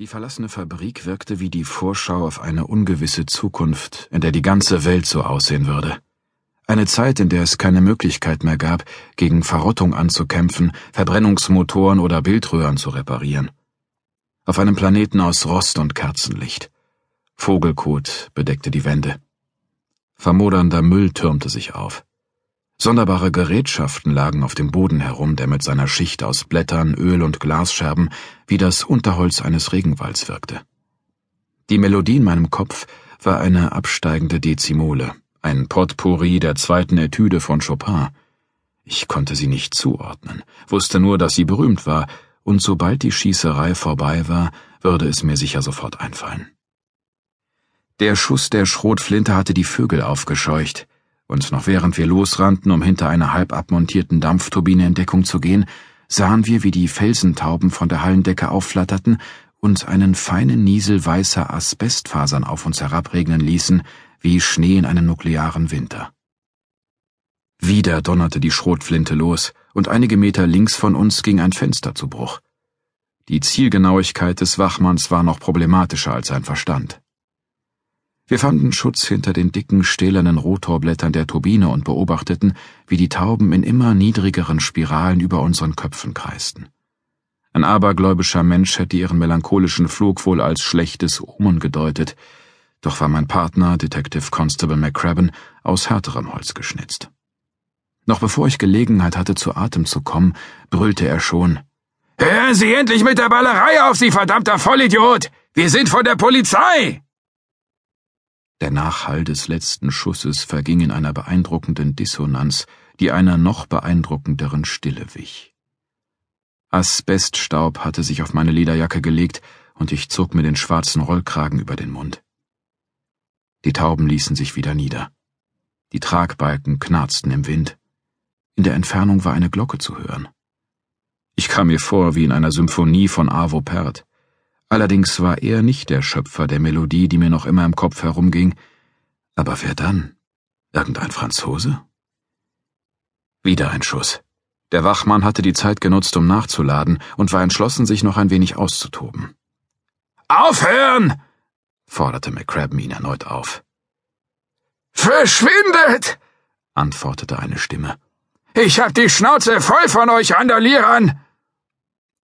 Die verlassene Fabrik wirkte wie die Vorschau auf eine ungewisse Zukunft, in der die ganze Welt so aussehen würde. Eine Zeit, in der es keine Möglichkeit mehr gab, gegen Verrottung anzukämpfen, Verbrennungsmotoren oder Bildröhren zu reparieren. Auf einem Planeten aus Rost und Kerzenlicht. Vogelkot bedeckte die Wände. Vermodernder Müll türmte sich auf. Sonderbare Gerätschaften lagen auf dem Boden herum, der mit seiner Schicht aus Blättern, Öl und Glasscherben wie das Unterholz eines Regenwalds wirkte. Die Melodie in meinem Kopf war eine absteigende Dezimole, ein Potpourri der zweiten Etüde von Chopin. Ich konnte sie nicht zuordnen, wusste nur, dass sie berühmt war, und sobald die Schießerei vorbei war, würde es mir sicher sofort einfallen. Der Schuss der Schrotflinte hatte die Vögel aufgescheucht, und noch während wir losrannten, um hinter einer halb abmontierten Dampfturbine in Deckung zu gehen, sahen wir, wie die Felsentauben von der Hallendecke aufflatterten und einen feinen Niesel weißer Asbestfasern auf uns herabregnen ließen, wie Schnee in einem nuklearen Winter. Wieder donnerte die Schrotflinte los, und einige Meter links von uns ging ein Fenster zu Bruch. Die Zielgenauigkeit des Wachmanns war noch problematischer als sein Verstand. Wir fanden Schutz hinter den dicken, stählernen Rotorblättern der Turbine und beobachteten, wie die Tauben in immer niedrigeren Spiralen über unseren Köpfen kreisten. Ein abergläubischer Mensch hätte ihren melancholischen Flug wohl als schlechtes Omen gedeutet, doch war mein Partner, Detective Constable McCraben, aus härterem Holz geschnitzt. Noch bevor ich Gelegenheit hatte, zu Atem zu kommen, brüllte er schon Hören Sie endlich mit der Ballerei auf, Sie verdammter Vollidiot. Wir sind von der Polizei. Der Nachhall des letzten Schusses verging in einer beeindruckenden Dissonanz, die einer noch beeindruckenderen Stille wich. Asbeststaub hatte sich auf meine Lederjacke gelegt, und ich zog mir den schwarzen Rollkragen über den Mund. Die Tauben ließen sich wieder nieder. Die Tragbalken knarzten im Wind. In der Entfernung war eine Glocke zu hören. Ich kam mir vor wie in einer Symphonie von Arvo Pärt. Allerdings war er nicht der Schöpfer der Melodie, die mir noch immer im Kopf herumging. Aber wer dann? Irgendein Franzose? Wieder ein Schuss. Der Wachmann hatte die Zeit genutzt, um nachzuladen und war entschlossen, sich noch ein wenig auszutoben. Aufhören! forderte McCraben ihn erneut auf. Verschwindet! antwortete eine Stimme. Ich hab die Schnauze voll von euch Randalierern!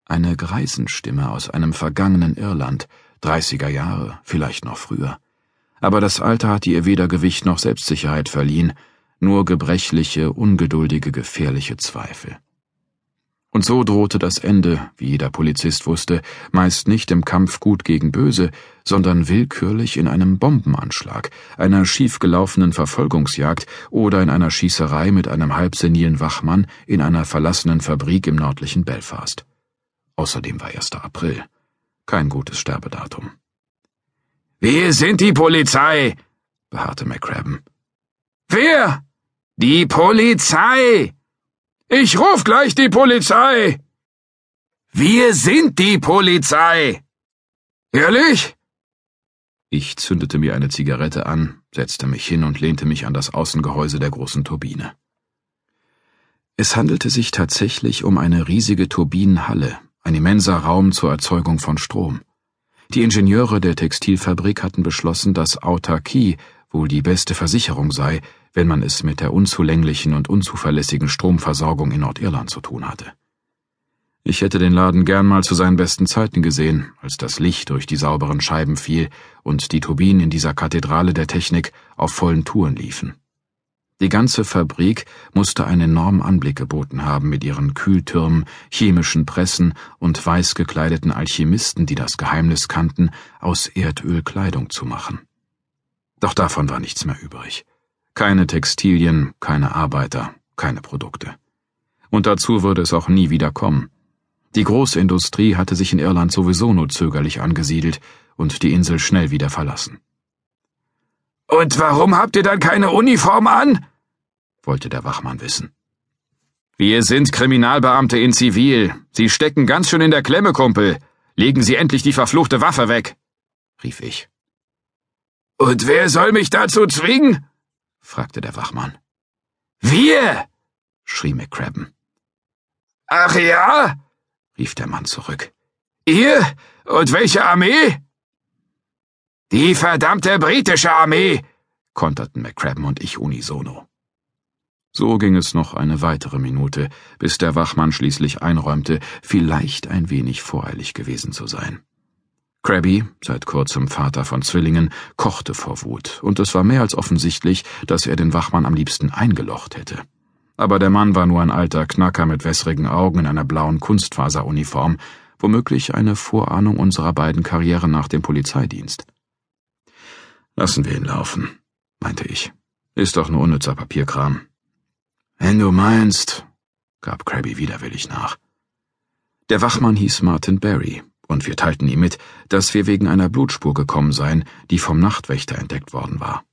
Eine Greisenstimme aus einem vergangenen Irland, dreißiger Jahre, vielleicht noch früher. Aber das Alter hatte ihr weder Gewicht noch Selbstsicherheit verliehen, nur gebrechliche, ungeduldige, gefährliche Zweifel. Und so drohte das Ende, wie jeder Polizist wusste, meist nicht im Kampf gut gegen böse, sondern willkürlich in einem Bombenanschlag, einer schiefgelaufenen Verfolgungsjagd oder in einer Schießerei mit einem halbsenilen Wachmann in einer verlassenen Fabrik im nördlichen Belfast. Außerdem war 1. April. Kein gutes Sterbedatum. Wir sind die Polizei, beharrte McCraben. Wer? Die Polizei! Ich ruf gleich die Polizei! Wir sind die Polizei! Ehrlich? Ich zündete mir eine Zigarette an, setzte mich hin und lehnte mich an das Außengehäuse der großen Turbine. Es handelte sich tatsächlich um eine riesige Turbinenhalle, ein immenser Raum zur Erzeugung von Strom. Die Ingenieure der Textilfabrik hatten beschlossen, dass Autarkie wohl die beste Versicherung sei, wenn man es mit der unzulänglichen und unzuverlässigen Stromversorgung in Nordirland zu tun hatte. Ich hätte den Laden gern mal zu seinen besten Zeiten gesehen, als das Licht durch die sauberen Scheiben fiel und die Turbinen in dieser Kathedrale der Technik auf vollen Touren liefen. Die ganze Fabrik musste einen enormen Anblick geboten haben mit ihren Kühltürmen, chemischen Pressen und weiß gekleideten Alchemisten, die das Geheimnis kannten, aus Erdöl Kleidung zu machen. Doch davon war nichts mehr übrig. Keine Textilien, keine Arbeiter, keine Produkte. Und dazu würde es auch nie wieder kommen. Die Großindustrie hatte sich in Irland sowieso nur zögerlich angesiedelt und die Insel schnell wieder verlassen. Und warum habt ihr dann keine Uniform an? Wollte der Wachmann wissen. Wir sind Kriminalbeamte in Zivil. Sie stecken ganz schön in der Klemme, Kumpel. Legen Sie endlich die verfluchte Waffe weg, rief ich. Und wer soll mich dazu zwingen? fragte der Wachmann. Wir! schrie McCraben. Ach ja? rief der Mann zurück. Ihr? Und welche Armee? Die verdammte britische Armee, konterten McCrabben und ich unisono. So ging es noch eine weitere Minute, bis der Wachmann schließlich einräumte, vielleicht ein wenig voreilig gewesen zu sein. Krabby, seit kurzem Vater von Zwillingen, kochte vor Wut, und es war mehr als offensichtlich, dass er den Wachmann am liebsten eingelocht hätte. Aber der Mann war nur ein alter Knacker mit wässrigen Augen in einer blauen Kunstfaseruniform, womöglich eine Vorahnung unserer beiden Karrieren nach dem Polizeidienst. Lassen wir ihn laufen, meinte ich. Ist doch nur unnützer Papierkram. Wenn du meinst, gab Krabby widerwillig nach. Der Wachmann hieß Martin Barry, und wir teilten ihm mit, dass wir wegen einer Blutspur gekommen seien, die vom Nachtwächter entdeckt worden war.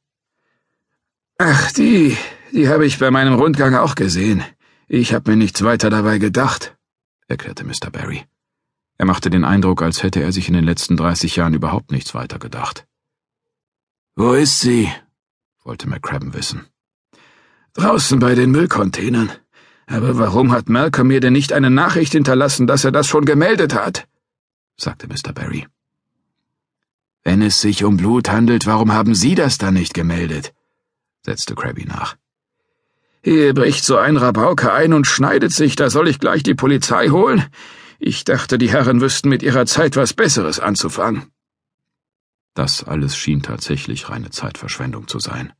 Ach, die, die habe ich bei meinem Rundgang auch gesehen. Ich habe mir nichts weiter dabei gedacht, erklärte Mr. Barry. Er machte den Eindruck, als hätte er sich in den letzten dreißig Jahren überhaupt nichts weiter gedacht. Wo ist sie? wollte McCrabben wissen. Draußen bei den Müllcontainern. Aber warum hat Malcolm mir denn nicht eine Nachricht hinterlassen, dass er das schon gemeldet hat? sagte Mr. Barry. Wenn es sich um Blut handelt, warum haben Sie das dann nicht gemeldet? setzte Krabby nach. Hier bricht so ein Rabauke ein und schneidet sich, da soll ich gleich die Polizei holen? Ich dachte, die Herren wüssten mit ihrer Zeit was Besseres anzufangen. Das alles schien tatsächlich reine Zeitverschwendung zu sein.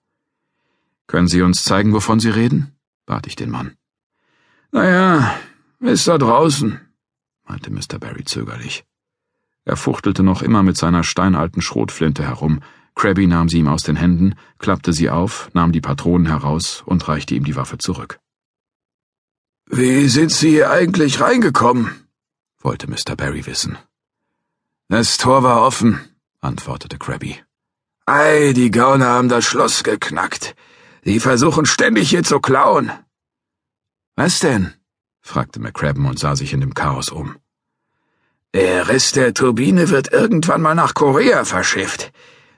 Können Sie uns zeigen, wovon Sie reden? bat ich den Mann. Naja, ist da draußen, meinte Mr. Barry zögerlich. Er fuchtelte noch immer mit seiner steinalten Schrotflinte herum. Krabby nahm sie ihm aus den Händen, klappte sie auf, nahm die Patronen heraus und reichte ihm die Waffe zurück. Wie sind Sie hier eigentlich reingekommen? wollte Mr. Barry wissen. Das Tor war offen, antwortete Krabby. Ei, die Gauner haben das Schloss geknackt. Die versuchen ständig hier zu klauen. Was denn? fragte McCrabben und sah sich in dem Chaos um. Der Rest der Turbine wird irgendwann mal nach Korea verschifft.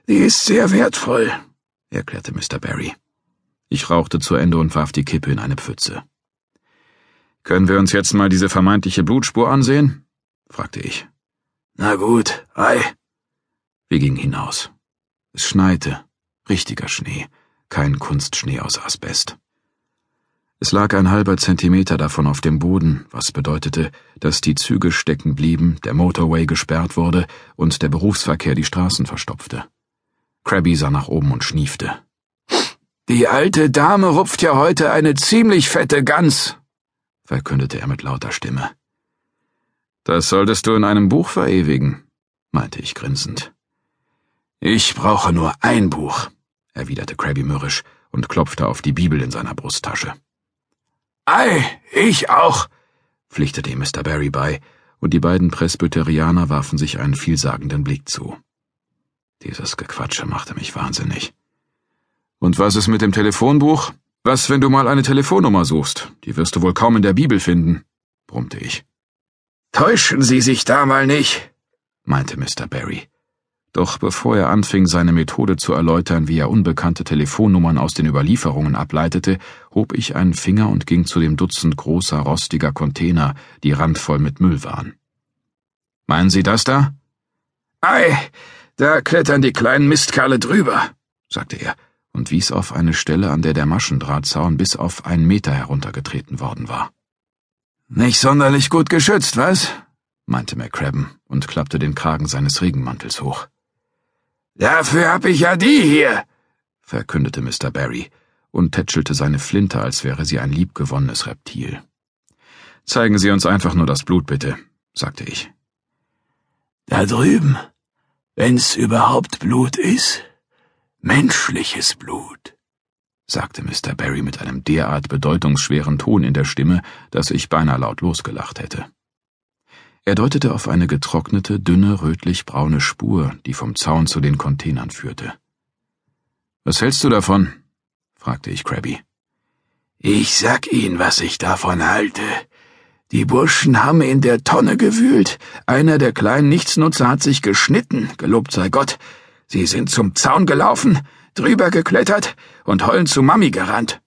Die ist sehr wertvoll, erklärte Mr. Barry. Ich rauchte zu Ende und warf die Kippe in eine Pfütze. Können wir uns jetzt mal diese vermeintliche Blutspur ansehen? fragte ich. Na gut, ei. Wir gingen hinaus. Es schneite, richtiger Schnee, kein Kunstschnee aus Asbest. Es lag ein halber Zentimeter davon auf dem Boden, was bedeutete, dass die Züge stecken blieben, der Motorway gesperrt wurde und der Berufsverkehr die Straßen verstopfte. Krabby sah nach oben und schniefte. Die alte Dame rupft ja heute eine ziemlich fette Gans, verkündete er mit lauter Stimme. Das solltest du in einem Buch verewigen, meinte ich grinsend. Ich brauche nur ein Buch, erwiderte Krabby mürrisch und klopfte auf die Bibel in seiner Brusttasche. Ei, ich auch, pflichtete ihm Mr. Barry bei, und die beiden Presbyterianer warfen sich einen vielsagenden Blick zu. Dieses Gequatsche machte mich wahnsinnig. Und was ist mit dem Telefonbuch? Was, wenn du mal eine Telefonnummer suchst? Die wirst du wohl kaum in der Bibel finden, brummte ich. Täuschen Sie sich da mal nicht, meinte Mr. Barry. Doch bevor er anfing, seine Methode zu erläutern, wie er unbekannte Telefonnummern aus den Überlieferungen ableitete, hob ich einen Finger und ging zu dem Dutzend großer, rostiger Container, die randvoll mit Müll waren. Meinen Sie das da? Ei, da klettern die kleinen Mistkerle drüber, sagte er und wies auf eine Stelle, an der der Maschendrahtzaun bis auf einen Meter heruntergetreten worden war. Nicht sonderlich gut geschützt, was? meinte McCrabben und klappte den Kragen seines Regenmantels hoch. Dafür hab ich ja die hier, verkündete Mr. Barry und tätschelte seine Flinte, als wäre sie ein liebgewonnenes Reptil. Zeigen Sie uns einfach nur das Blut, bitte, sagte ich. Da drüben, wenn's überhaupt Blut ist, menschliches Blut, sagte Mr. Barry mit einem derart bedeutungsschweren Ton in der Stimme, dass ich beinahe laut losgelacht hätte. Er deutete auf eine getrocknete, dünne, rötlich-braune Spur, die vom Zaun zu den Containern führte. Was hältst du davon? fragte ich Krabby. Ich sag Ihnen, was ich davon halte. Die Burschen haben in der Tonne gewühlt. Einer der kleinen Nichtsnutzer hat sich geschnitten, gelobt sei Gott. Sie sind zum Zaun gelaufen, drüber geklettert und heulend zu Mami gerannt,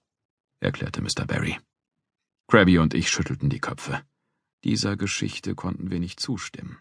erklärte Mr. Barry. Krabby und ich schüttelten die Köpfe. Dieser Geschichte konnten wir nicht zustimmen.